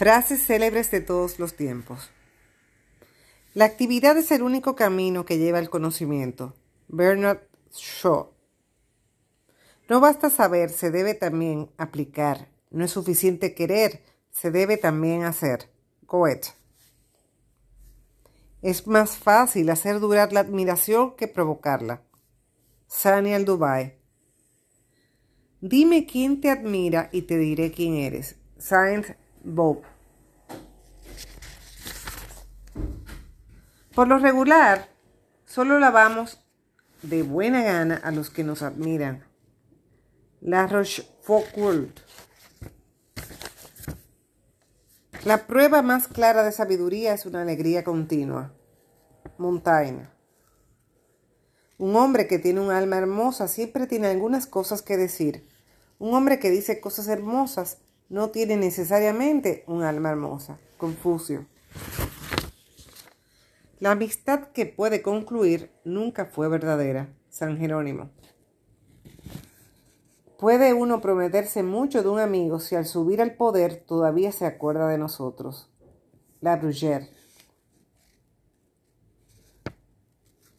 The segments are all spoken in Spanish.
Frases célebres de todos los tiempos. La actividad es el único camino que lleva al conocimiento. Bernard Shaw. No basta saber, se debe también aplicar. No es suficiente querer, se debe también hacer. Goethe. Es más fácil hacer durar la admiración que provocarla. Sani al Dubai. Dime quién te admira y te diré quién eres. Saint Bob. Por lo regular, solo lavamos de buena gana a los que nos admiran. La Rochefoucauld. La prueba más clara de sabiduría es una alegría continua. Montaigne. Un hombre que tiene un alma hermosa siempre tiene algunas cosas que decir. Un hombre que dice cosas hermosas no tiene necesariamente un alma hermosa. Confucio. La amistad que puede concluir nunca fue verdadera. San Jerónimo. Puede uno prometerse mucho de un amigo si al subir al poder todavía se acuerda de nosotros. La Bruyère.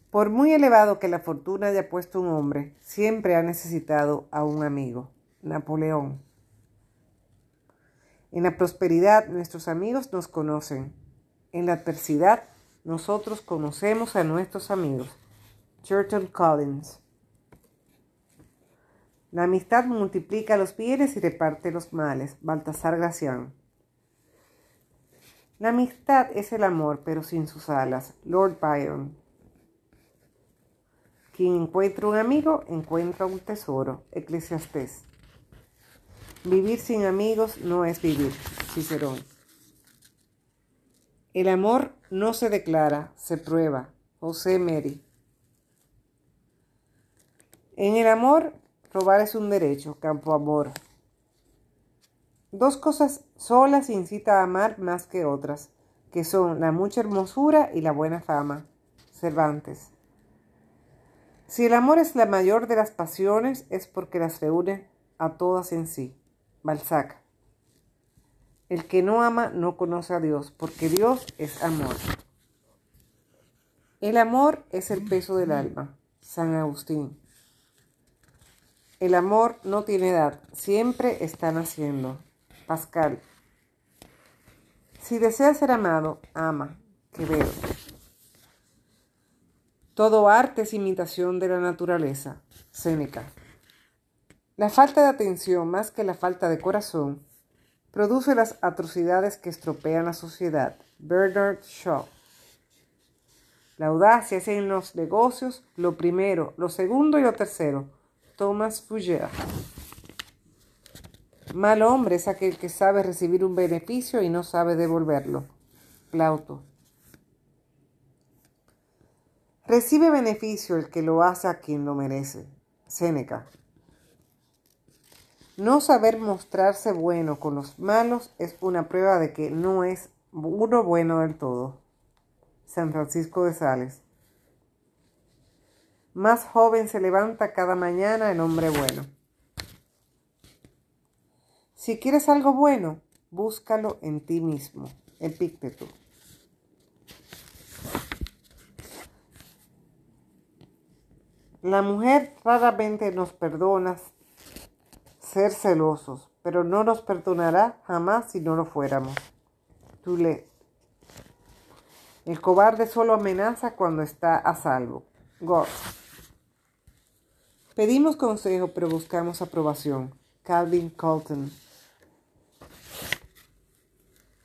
Por muy elevado que la fortuna haya puesto un hombre, siempre ha necesitado a un amigo. Napoleón. En la prosperidad nuestros amigos nos conocen. En la adversidad nosotros conocemos a nuestros amigos. Churchill Collins. La amistad multiplica los bienes y reparte los males. Baltasar Gracián. La amistad es el amor, pero sin sus alas. Lord Byron. Quien encuentra un amigo, encuentra un tesoro. Eclesiastés. Vivir sin amigos no es vivir. Cicerón. El amor no se declara, se prueba. José Mary. En el amor, robar es un derecho. Campo Amor. Dos cosas solas incita a amar más que otras, que son la mucha hermosura y la buena fama. Cervantes. Si el amor es la mayor de las pasiones, es porque las reúne a todas en sí. Balzac. El que no ama no conoce a Dios, porque Dios es amor. El amor es el peso del alma. San Agustín. El amor no tiene edad, siempre está naciendo. Pascal. Si deseas ser amado, ama. Quevedo. Todo arte es imitación de la naturaleza. Séneca. La falta de atención, más que la falta de corazón, produce las atrocidades que estropean la sociedad. Bernard Shaw. La audacia es en los negocios lo primero, lo segundo y lo tercero. Thomas Fougere. Mal hombre es aquel que sabe recibir un beneficio y no sabe devolverlo. Plauto. Recibe beneficio el que lo hace a quien lo merece. Séneca. No saber mostrarse bueno con los malos es una prueba de que no es uno bueno del todo. San Francisco de Sales. Más joven se levanta cada mañana el hombre bueno. Si quieres algo bueno, búscalo en ti mismo. Epícteto. La mujer raramente nos perdona ser celosos, pero no nos perdonará jamás si no lo fuéramos. Tule. El cobarde solo amenaza cuando está a salvo. God. Pedimos consejo, pero buscamos aprobación. Calvin Colton.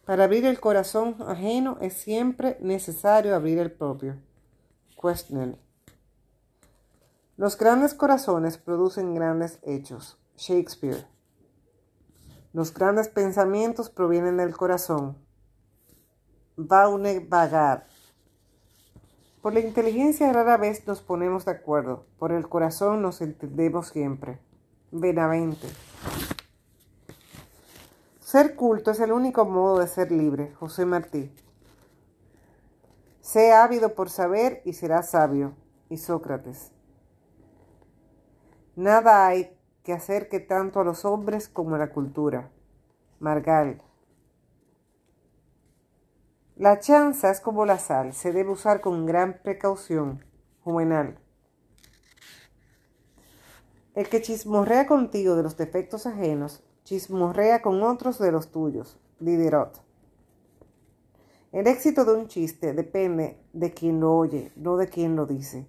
Para abrir el corazón ajeno es siempre necesario abrir el propio. Quesnel. Los grandes corazones producen grandes hechos. Shakespeare. Los grandes pensamientos provienen del corazón. Baune Bagard. Por la inteligencia rara vez nos ponemos de acuerdo, por el corazón nos entendemos siempre. Benavente. Ser culto es el único modo de ser libre. José Martí. Sé ávido por saber y serás sabio. Y Sócrates. Nada hay que acerque tanto a los hombres como a la cultura. Margal. La chanza es como la sal, se debe usar con gran precaución. Juvenal. El que chismorrea contigo de los defectos ajenos, chismorrea con otros de los tuyos. Diderot. El éxito de un chiste depende de quien lo oye, no de quien lo dice.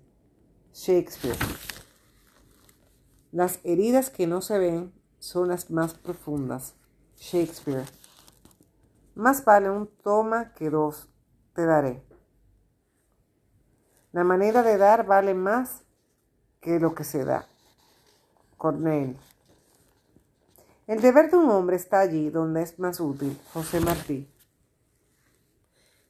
Shakespeare. Las heridas que no se ven son las más profundas. Shakespeare. Más vale un toma que dos te daré. La manera de dar vale más que lo que se da. Cornell. El deber de un hombre está allí donde es más útil. José Martí.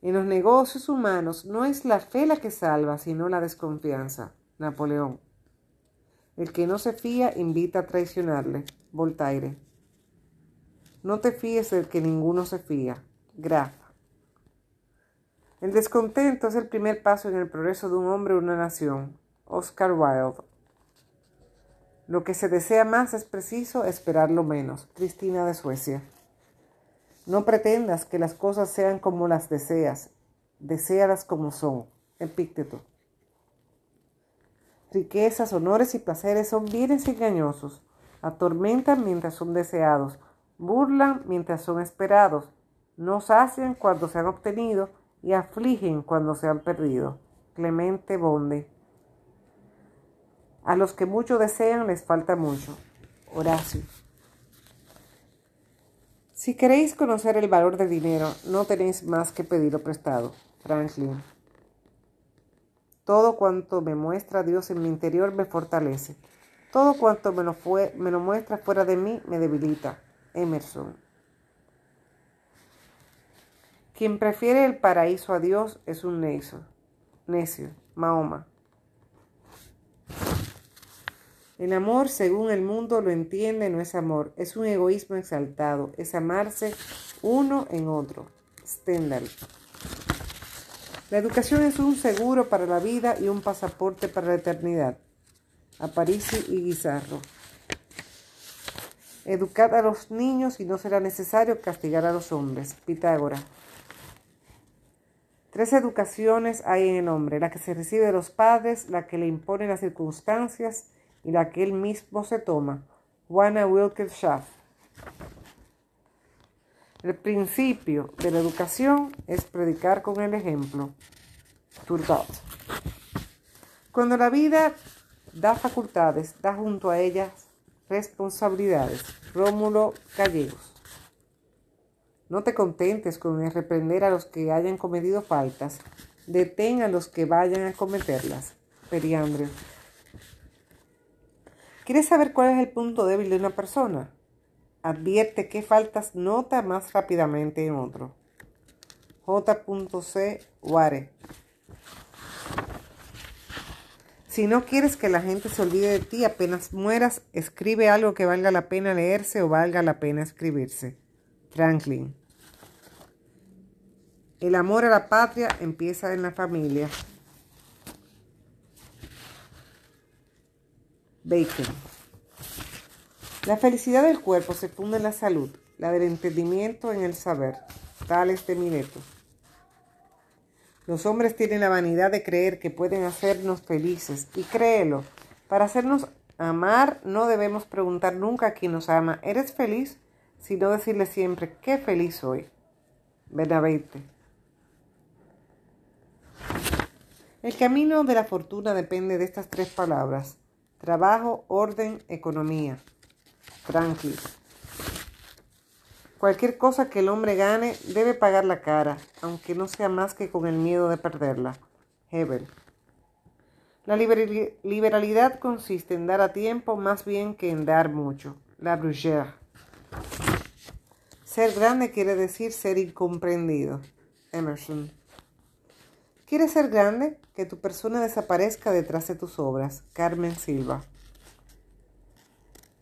En los negocios humanos no es la fe la que salva, sino la desconfianza. Napoleón. El que no se fía invita a traicionarle. Voltaire. No te fíes del que ninguno se fía. Graf. El descontento es el primer paso en el progreso de un hombre o una nación. Oscar Wilde. Lo que se desea más es preciso esperarlo menos. Cristina de Suecia. No pretendas que las cosas sean como las deseas, deséalas como son. Epícteto. Riquezas, honores y placeres son bienes engañosos, atormentan mientras son deseados, burlan mientras son esperados, no sacian cuando se han obtenido y afligen cuando se han perdido. Clemente Bonde. A los que mucho desean les falta mucho. Horacio. Si queréis conocer el valor del dinero, no tenéis más que pedirlo prestado. Franklin. Todo cuanto me muestra Dios en mi interior me fortalece. Todo cuanto me lo, muestra fuera de mí me debilita. Emerson. Quien prefiere el paraíso a Dios es un necio. Necio. Mahoma. El amor, según el mundo lo entiende, no es amor, es un egoísmo exaltado, es amarse uno en otro. Stendhal. La educación es un seguro para la vida y un pasaporte para la eternidad. Aparici y Guizarro. Educad a los niños y no será necesario castigar a los hombres. Pitágora. Tres educaciones hay en el hombre, la que se recibe de los padres, la que le imponen las circunstancias y la que él mismo se toma. Juana Wilkes Schaff. El principio de la educación es predicar con el ejemplo. Turgot. Cuando la vida da facultades, da junto a ellas responsabilidades. Rómulo Gallegos. No te contentes con reprender a los que hayan cometido faltas. Detén a los que vayan a cometerlas. Periandrio. ¿Quieres saber cuál es el punto débil de una persona? Advierte qué faltas nota más rápidamente en otro. J.C. Ware. Si no quieres que la gente se olvide de ti apenas mueras, escribe algo que valga la pena leerse o valga la pena escribirse. Franklin. El amor a la patria empieza en la familia. Bacon. La felicidad del cuerpo se funda en la salud, la del entendimiento en el saber. Tales de Mileto. Los hombres tienen la vanidad de creer que pueden hacernos felices, y créelo, para hacernos amar no debemos preguntar nunca a quien nos ama, ¿eres feliz? Sino decirle siempre, qué feliz soy. Benavente. El camino de la fortuna depende de estas tres palabras. Trabajo, orden, economía. Tranquilo. Cualquier cosa que el hombre gane debe pagar la cara, aunque no sea más que con el miedo de perderla. Hebel. La liberalidad consiste en dar a tiempo más bien que en dar mucho. La Brugère. Ser grande quiere decir ser incomprendido. Emerson. ¿Quieres ser grande? Que tu persona desaparezca detrás de tus obras. Carmen Silva.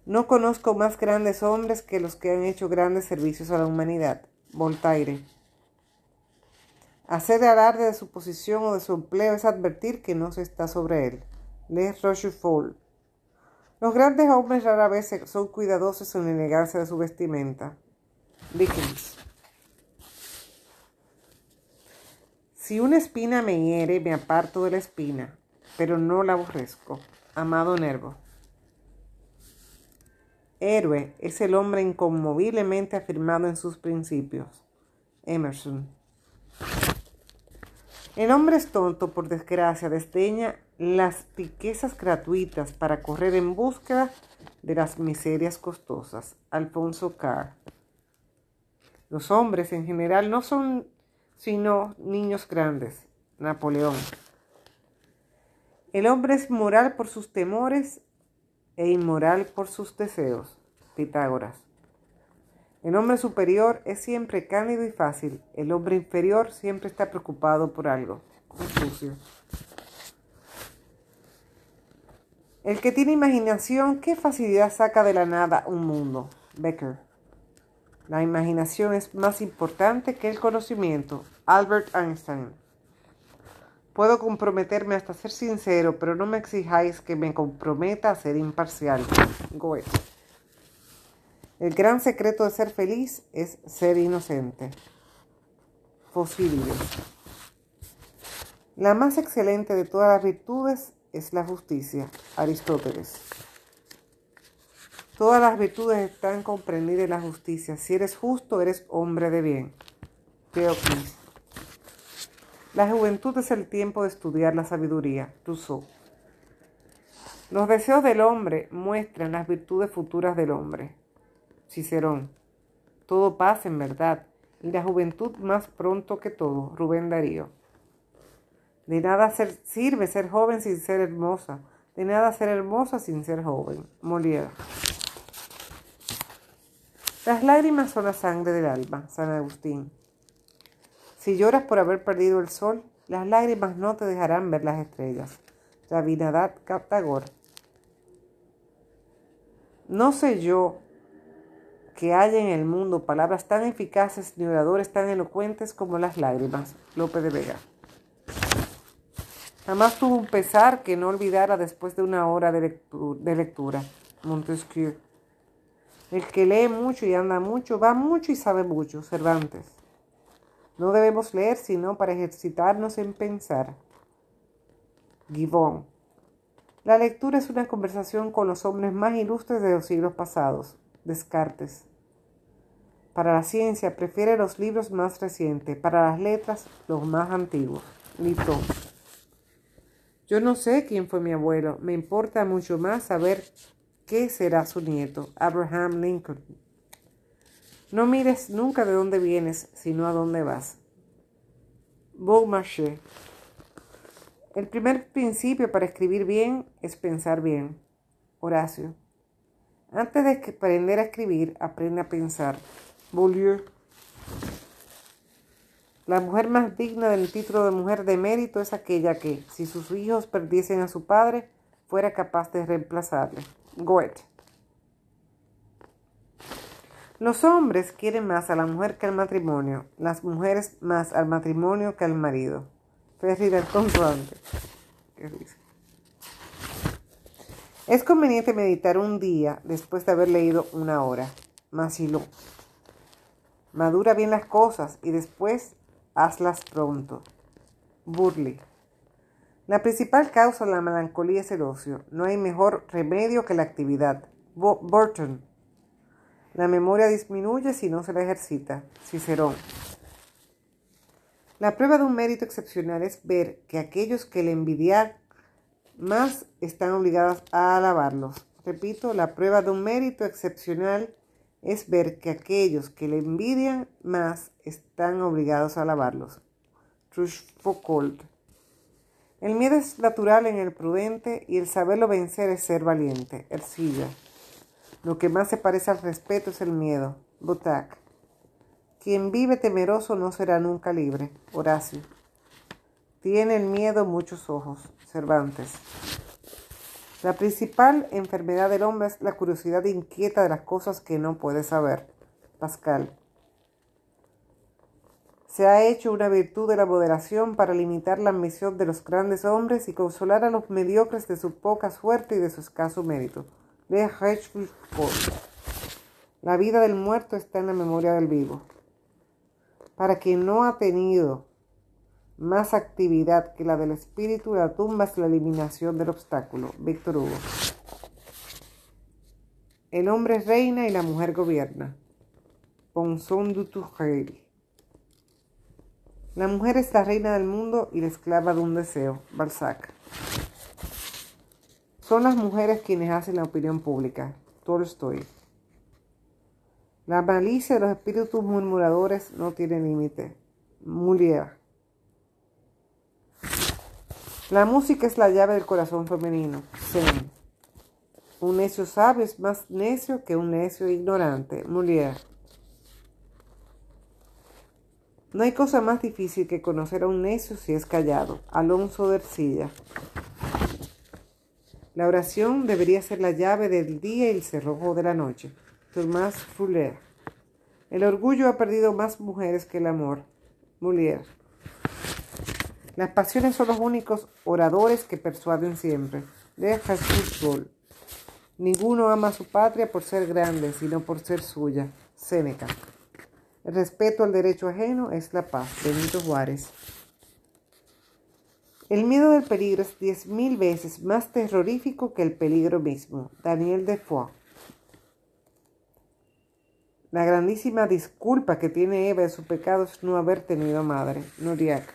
No conozco más grandes hombres que los que han hecho grandes servicios a la humanidad. Voltaire. Hacer alarde de su posición o de su empleo es advertir que no se está sobre él. Les Rochefort. Los grandes hombres rara vez son cuidadosos en elegancia de su vestimenta. Dickens. Si una espina me hiere, me aparto de la espina, pero no la aborrezco. Amado Nervo. Héroe es el hombre inconmoviblemente afirmado en sus principios. Emerson. El hombre es tonto, por desgracia, desdeña las riquezas gratuitas para correr en búsqueda de las miserias costosas. Alfonso Carr. Los hombres en general no son sino niños grandes. Napoleón. El hombre es moral por sus temores e inmoral por sus deseos. Pitágoras. El hombre superior es siempre cándido y fácil. El hombre inferior siempre está preocupado por algo. Confucio. El que tiene imaginación, ¿qué facilidad saca de la nada un mundo? Becker. La imaginación es más importante que el conocimiento. Albert Einstein. Puedo comprometerme hasta ser sincero, pero no me exijáis que me comprometa a ser imparcial. Goethe. El gran secreto de ser feliz es ser inocente. Fosílides. La más excelente de todas las virtudes es la justicia. Aristóteles. Todas las virtudes están comprendidas en la justicia. Si eres justo, eres hombre de bien. Teocles. La juventud es el tiempo de estudiar la sabiduría. Rousseau. Los deseos del hombre muestran las virtudes futuras del hombre. Cicerón. Todo pasa en verdad, y la juventud más pronto que todo. Rubén Darío. De nada sirve ser joven sin ser hermosa. De nada ser hermosa sin ser joven. Molière. Las lágrimas son la sangre del alma. San Agustín. Si lloras por haber perdido el sol, las lágrimas no te dejarán ver las estrellas. Rabindranath Tagore. No sé yo que haya en el mundo palabras tan eficaces ni oradores tan elocuentes como las lágrimas. Lope de Vega. Jamás tuvo un pesar que no olvidara después de una hora de, lectura. Montesquieu. El que lee mucho y anda mucho, va mucho y sabe mucho. Cervantes. No debemos leer sino para ejercitarnos en pensar. Gibbon. La lectura es una conversación con los hombres más ilustres de los siglos pasados. Descartes. Para la ciencia prefiere los libros más recientes, para las letras los más antiguos. Lito. Yo no sé quién fue mi abuelo, me importa mucho más saber qué será su nieto, Abraham Lincoln. No mires nunca de dónde vienes, sino a dónde vas. Beaumarchais. El primer principio para escribir bien es pensar bien. Horacio. Antes de aprender a escribir, aprende a pensar. Beaulieu. La mujer más digna del título de mujer de mérito es aquella que, si sus hijos perdiesen a su padre, fuera capaz de reemplazarle. Goethe. Los hombres quieren más a la mujer que al matrimonio, las mujeres más al matrimonio que al marido. Ferry Conrante. ¿Qué dice? Es conveniente meditar un día después de haber leído una hora. Masilo. Madura bien las cosas y después hazlas pronto. Burley. La principal causa de la melancolía es el ocio. No hay mejor remedio que la actividad. Burton. La memoria disminuye si no se la ejercita. Cicerón. La prueba de un mérito excepcional es ver que aquellos que le envidian más están obligados a alabarlos. Repito, la prueba de un mérito excepcional es ver que aquellos que le envidian más están obligados a alabarlos. Truchfaucon. El miedo es natural en el prudente y el saberlo vencer es ser valiente. Ercilla. Lo que más se parece al respeto es el miedo. Butac. Quien vive temeroso no será nunca libre. Horacio. Tiene el miedo muchos ojos. Cervantes. La principal enfermedad del hombre es la curiosidad inquieta de las cosas que no puede saber. Pascal. Se ha hecho una virtud de la moderación para limitar la ambición de los grandes hombres y consolar a los mediocres de su poca suerte y de su escaso mérito. La vida del muerto está en la memoria del vivo. Para quien no ha tenido más actividad que la del espíritu, la tumba es la eliminación del obstáculo. Víctor Hugo. El hombre reina y la mujer gobierna. Ponson du Tourelle. La mujer es la reina del mundo y la esclava de un deseo. Balzac. Son las mujeres quienes hacen la opinión pública. Tolstoy. La malicia de los espíritus murmuradores no tiene límite. Molière. La música es la llave del corazón femenino. Zen. Un necio sabio es más necio que un necio ignorante. Molière. No hay cosa más difícil que conocer a un necio si es callado. Alonso de Ercilla. La oración debería ser la llave del día y el cerrojo de la noche. Tomás Fuller. El orgullo ha perdido más mujeres que el amor. Molière. Las pasiones son los únicos oradores que persuaden siempre. De Jesús Ninguno ama a su patria por ser grande, sino por ser suya. Séneca. El respeto al derecho ajeno es la paz. Benito Juárez. El miedo del peligro es diez mil veces más terrorífico que el peligro mismo. Daniel Defoe. La grandísima disculpa que tiene Eva de su pecado es no haber tenido madre. Noriak.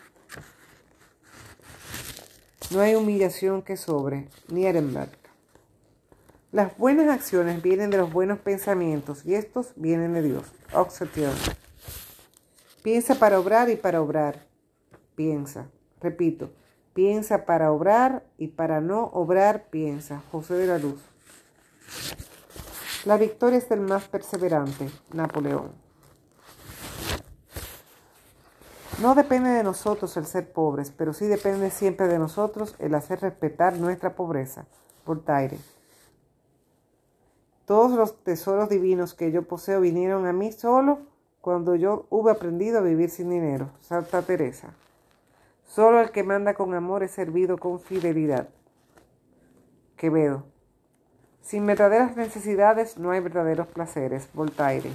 No hay humillación que sobre. Nierenberg. Las buenas acciones vienen de los buenos pensamientos y estos vienen de Dios. Oxetión. Piensa para obrar y para obrar. Piensa. Repito. Piensa para obrar y para no obrar piensa. José de la Luz. La victoria es del más perseverante. Napoleón. No depende de nosotros el ser pobres, pero sí depende siempre de nosotros el hacer respetar nuestra pobreza. Voltaire. Todos los tesoros divinos que yo poseo vinieron a mí solo cuando yo hube aprendido a vivir sin dinero. Santa Teresa. Solo el que manda con amor es servido con fidelidad. Quevedo. Sin verdaderas necesidades no hay verdaderos placeres. Voltaire.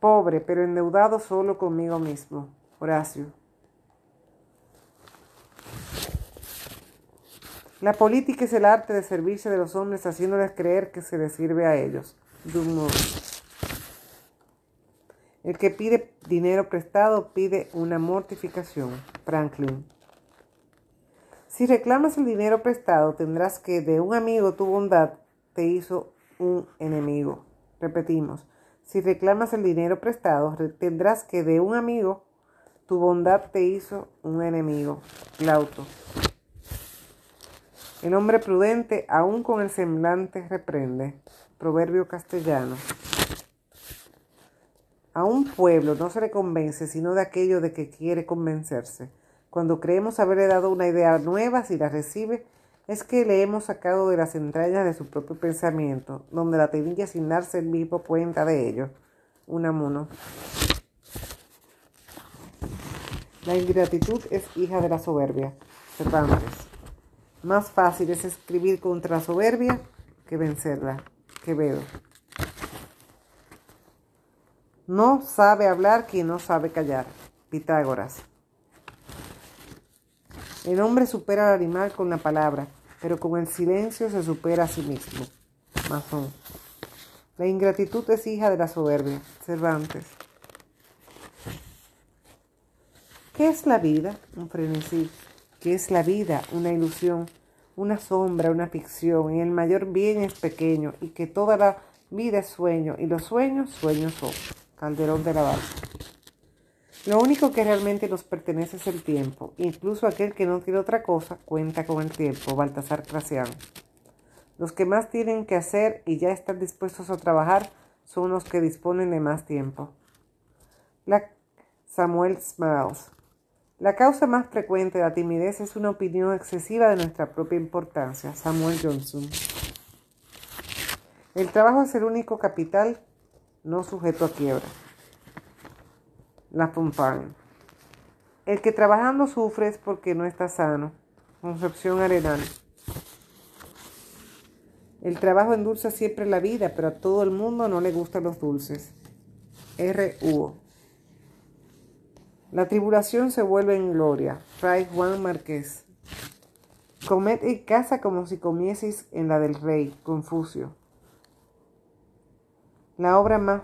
Pobre, pero endeudado solo conmigo mismo. Horacio. La política es el arte de servirse de los hombres haciéndoles creer que se les sirve a ellos. Dumont. El que pide dinero prestado pide una mortificación. Franklin. Si reclamas el dinero prestado, tendrás que de un amigo tu bondad te hizo un enemigo. Repetimos, si reclamas el dinero prestado, tendrás que de un amigo tu bondad te hizo un enemigo. Glauto. El hombre prudente, aun con el semblante, reprende. Proverbio castellano. A un pueblo no se le convence sino de aquello de que quiere convencerse. Cuando creemos haberle dado una idea nueva, si la recibe, es que le hemos sacado de las entrañas de su propio pensamiento, donde la tenía sin darse el mismo cuenta de ello. Unamuno. La ingratitud es hija de la soberbia. Cervantes. Más fácil es escribir contra la soberbia que vencerla. Quevedo. No sabe hablar quien no sabe callar. Pitágoras. El hombre supera al animal con la palabra, pero con el silencio se supera a sí mismo. Masón. La ingratitud es hija de la soberbia. Cervantes. ¿Qué es la vida? Un frenesí. ¿Qué es la vida? Una ilusión, una sombra, una ficción, y el mayor bien es pequeño, y que toda la vida es sueño, y los sueños, sueños son. Calderón de la Barca. Lo único que realmente nos pertenece es el tiempo. Incluso aquel que no tiene otra cosa cuenta con el tiempo. Baltasar Crasiano. Los que más tienen que hacer y ya están dispuestos a trabajar son los que disponen de más tiempo. Samuel Smiles. La causa más frecuente de la timidez es una opinión excesiva de nuestra propia importancia. Samuel Johnson. El trabajo es el único capital no sujeto a quiebra. La Fontane. El que trabajando sufre es porque no está sano. Concepción Arenal. El trabajo endulza siempre la vida, pero a todo el mundo no le gustan los dulces. R. La tribulación se vuelve en gloria. Fray Juan Márquez. Comed en casa como si comieseis en la del rey. Confucio. La obra más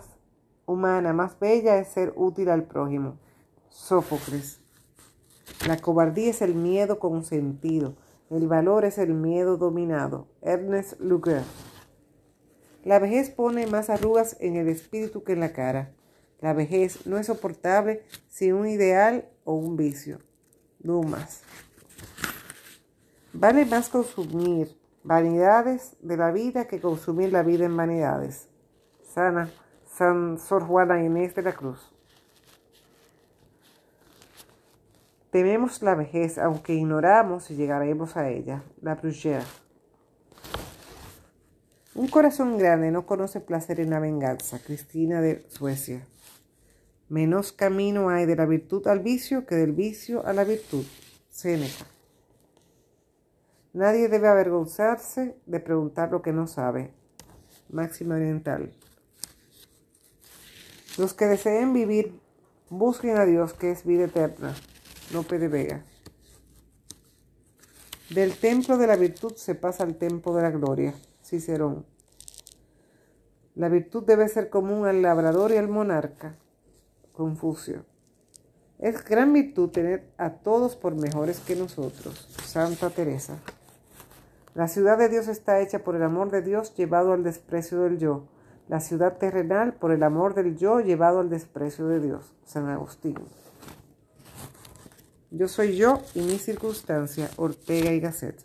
humana, más bella es ser útil al prójimo. Sófocles. La cobardía es el miedo consentido. El valor es el miedo dominado. Ernest Luger. La vejez pone más arrugas en el espíritu que en la cara. La vejez no es soportable sin un ideal o un vicio. Dumas. Vale más consumir vanidades de la vida que consumir la vida en vanidades. Sana, San Sor Juana Inés de la Cruz. Tememos la vejez, aunque ignoramos si llegaremos a ella. La Brugère. Un corazón grande no conoce placer en la venganza. Cristina de Suecia. Menos camino hay de la virtud al vicio que del vicio a la virtud. Séneca. Nadie debe avergonzarse de preguntar lo que no sabe. Máxima Oriental. Los que deseen vivir, busquen a Dios, que es vida eterna. Lope de Vega. Del templo de la virtud se pasa al templo de la gloria. Cicerón. La virtud debe ser común al labrador y al monarca. Confucio. Es gran virtud tener a todos por mejores que nosotros. Santa Teresa. La ciudad de Dios está hecha por el amor de Dios llevado al desprecio del yo. La ciudad terrenal por el amor del yo llevado al desprecio de Dios. San Agustín. Yo soy yo y mi circunstancia, Ortega y Gasset.